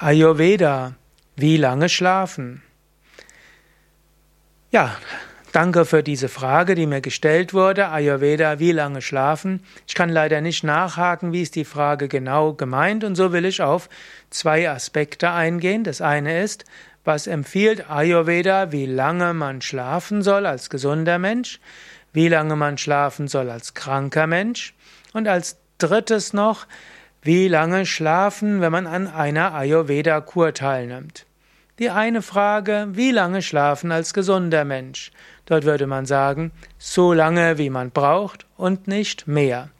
Ayurveda. Wie lange schlafen? Ja, danke für diese Frage, die mir gestellt wurde. Ayurveda, wie lange schlafen? Ich kann leider nicht nachhaken, wie ist die Frage genau gemeint und so will ich auf zwei Aspekte eingehen. Das eine ist, was empfiehlt Ayurveda, wie lange man schlafen soll als gesunder Mensch, wie lange man schlafen soll als kranker Mensch und als drittes noch, wie lange schlafen, wenn man an einer Ayurveda-Kur teilnimmt? Die eine Frage, wie lange schlafen als gesunder Mensch? Dort würde man sagen, so lange, wie man braucht und nicht mehr.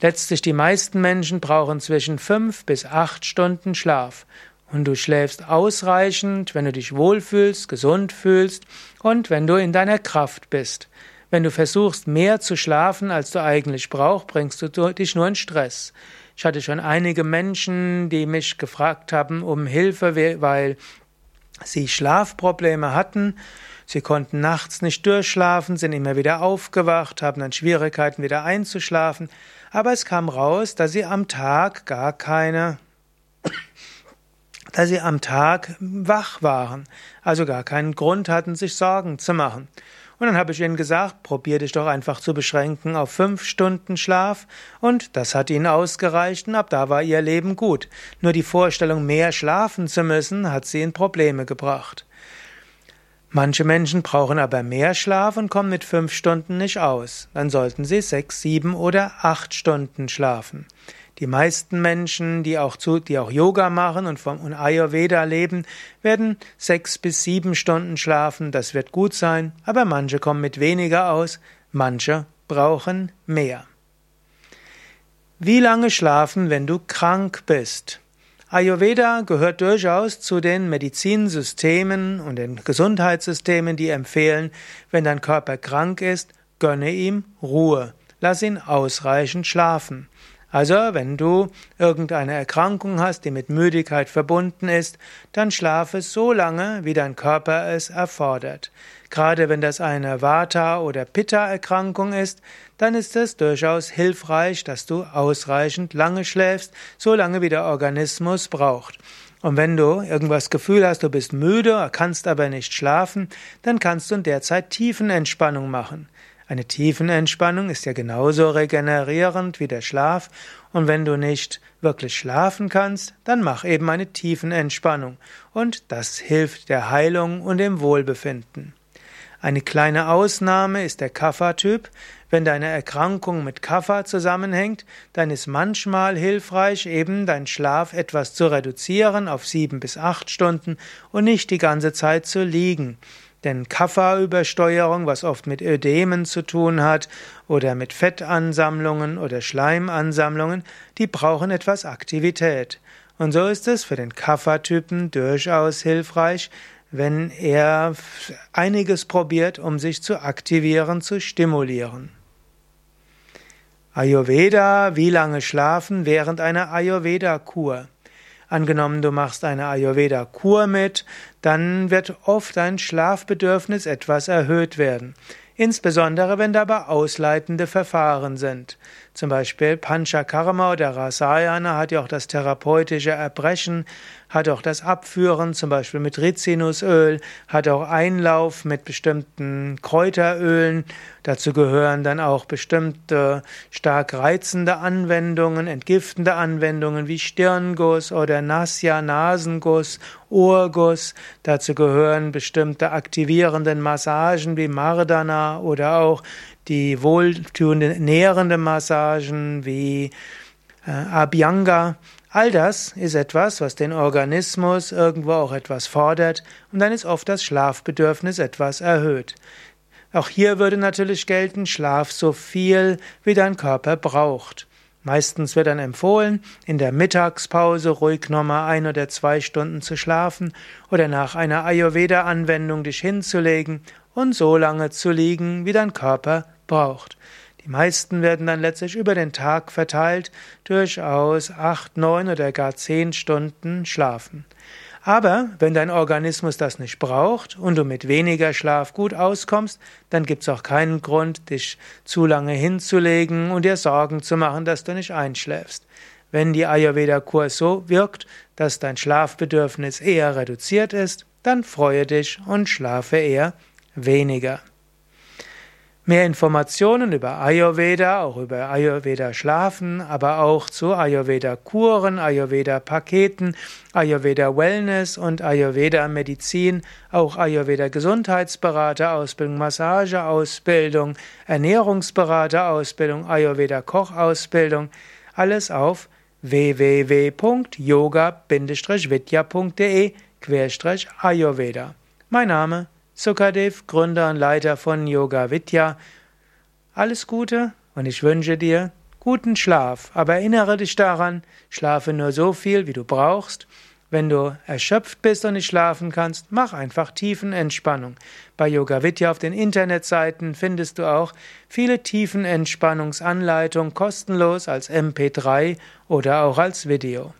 Letztlich die meisten Menschen brauchen zwischen fünf bis acht Stunden Schlaf. Und du schläfst ausreichend, wenn du dich wohlfühlst, gesund fühlst und wenn du in deiner Kraft bist. Wenn du versuchst, mehr zu schlafen, als du eigentlich brauchst, bringst du dich nur in Stress. Ich hatte schon einige Menschen, die mich gefragt haben um Hilfe, weil sie Schlafprobleme hatten. Sie konnten nachts nicht durchschlafen, sind immer wieder aufgewacht, haben dann Schwierigkeiten wieder einzuschlafen. Aber es kam raus, dass sie am Tag gar keine, dass sie am Tag wach waren, also gar keinen Grund hatten, sich Sorgen zu machen. Und dann habe ich ihnen gesagt, probier dich doch einfach zu beschränken auf fünf Stunden Schlaf. Und das hat ihnen ausgereicht und ab da war ihr Leben gut. Nur die Vorstellung, mehr schlafen zu müssen, hat sie in Probleme gebracht. Manche Menschen brauchen aber mehr Schlaf und kommen mit fünf Stunden nicht aus. Dann sollten sie sechs, sieben oder acht Stunden schlafen. Die meisten Menschen, die auch, zu, die auch Yoga machen und vom und Ayurveda leben, werden sechs bis sieben Stunden schlafen. Das wird gut sein. Aber manche kommen mit weniger aus. Manche brauchen mehr. Wie lange schlafen, wenn du krank bist? Ayurveda gehört durchaus zu den Medizinsystemen und den Gesundheitssystemen, die empfehlen, wenn dein Körper krank ist, gönne ihm Ruhe. Lass ihn ausreichend schlafen. Also, wenn du irgendeine Erkrankung hast, die mit Müdigkeit verbunden ist, dann schlafe so lange, wie dein Körper es erfordert. Gerade wenn das eine Vata- oder Pitta-Erkrankung ist, dann ist es durchaus hilfreich, dass du ausreichend lange schläfst, so lange wie der Organismus braucht. Und wenn du irgendwas Gefühl hast, du bist müde, kannst aber nicht schlafen, dann kannst du in der Zeit Tiefenentspannung machen. Eine Tiefenentspannung ist ja genauso regenerierend wie der Schlaf. Und wenn du nicht wirklich schlafen kannst, dann mach eben eine Tiefenentspannung. Und das hilft der Heilung und dem Wohlbefinden. Eine kleine Ausnahme ist der Kapha-Typ. Wenn deine Erkrankung mit Kapha zusammenhängt, dann ist manchmal hilfreich, eben deinen Schlaf etwas zu reduzieren auf sieben bis acht Stunden und nicht die ganze Zeit zu liegen. Denn Kapha-Übersteuerung, was oft mit Ödemen zu tun hat oder mit Fettansammlungen oder Schleimansammlungen, die brauchen etwas Aktivität. Und so ist es für den Kapha-Typen durchaus hilfreich, wenn er einiges probiert, um sich zu aktivieren, zu stimulieren. Ayurveda, wie lange schlafen während einer Ayurveda-Kur? Angenommen, du machst eine Ayurveda-Kur mit, dann wird oft dein Schlafbedürfnis etwas erhöht werden. Insbesondere wenn dabei ausleitende Verfahren sind. Zum Beispiel Panchakarma oder Rasayana hat ja auch das therapeutische Erbrechen, hat auch das Abführen, zum Beispiel mit Rizinusöl, hat auch Einlauf mit bestimmten Kräuterölen. Dazu gehören dann auch bestimmte stark reizende Anwendungen, entgiftende Anwendungen wie Stirnguss oder Nasya, Nasenguss, Ohrguss. Dazu gehören bestimmte aktivierenden Massagen wie Mardana oder auch die wohltuende, nährende Massagen wie äh, Abhyanga. All das ist etwas, was den Organismus irgendwo auch etwas fordert und dann ist oft das Schlafbedürfnis etwas erhöht. Auch hier würde natürlich gelten, schlaf so viel, wie dein Körper braucht. Meistens wird dann empfohlen, in der Mittagspause ruhig nochmal ein oder zwei Stunden zu schlafen oder nach einer Ayurveda-Anwendung dich hinzulegen und so lange zu liegen, wie dein Körper braucht. Die meisten werden dann letztlich über den Tag verteilt durchaus acht, neun oder gar zehn Stunden schlafen. Aber wenn dein Organismus das nicht braucht und du mit weniger Schlaf gut auskommst, dann gibt es auch keinen Grund, dich zu lange hinzulegen und dir Sorgen zu machen, dass du nicht einschläfst. Wenn die Ayurveda-Kur so wirkt, dass dein Schlafbedürfnis eher reduziert ist, dann freue dich und schlafe eher weniger. Mehr Informationen über Ayurveda, auch über Ayurveda Schlafen, aber auch zu Ayurveda Kuren, Ayurveda Paketen, Ayurveda Wellness und Ayurveda Medizin, auch Ayurveda Gesundheitsberater Ausbildung, Massage Ausbildung, Ernährungsberater Ausbildung, Ayurveda Kochausbildung, alles auf www.yoga-vidya.de-ayurveda. Mein Name Sukadev, Gründer und Leiter von Yoga Vidya. Alles Gute und ich wünsche dir guten Schlaf, aber erinnere dich daran, schlafe nur so viel, wie du brauchst. Wenn du erschöpft bist und nicht schlafen kannst, mach einfach Tiefenentspannung. Bei Yoga Vidya auf den Internetseiten findest du auch viele Tiefenentspannungsanleitungen kostenlos als MP3 oder auch als Video.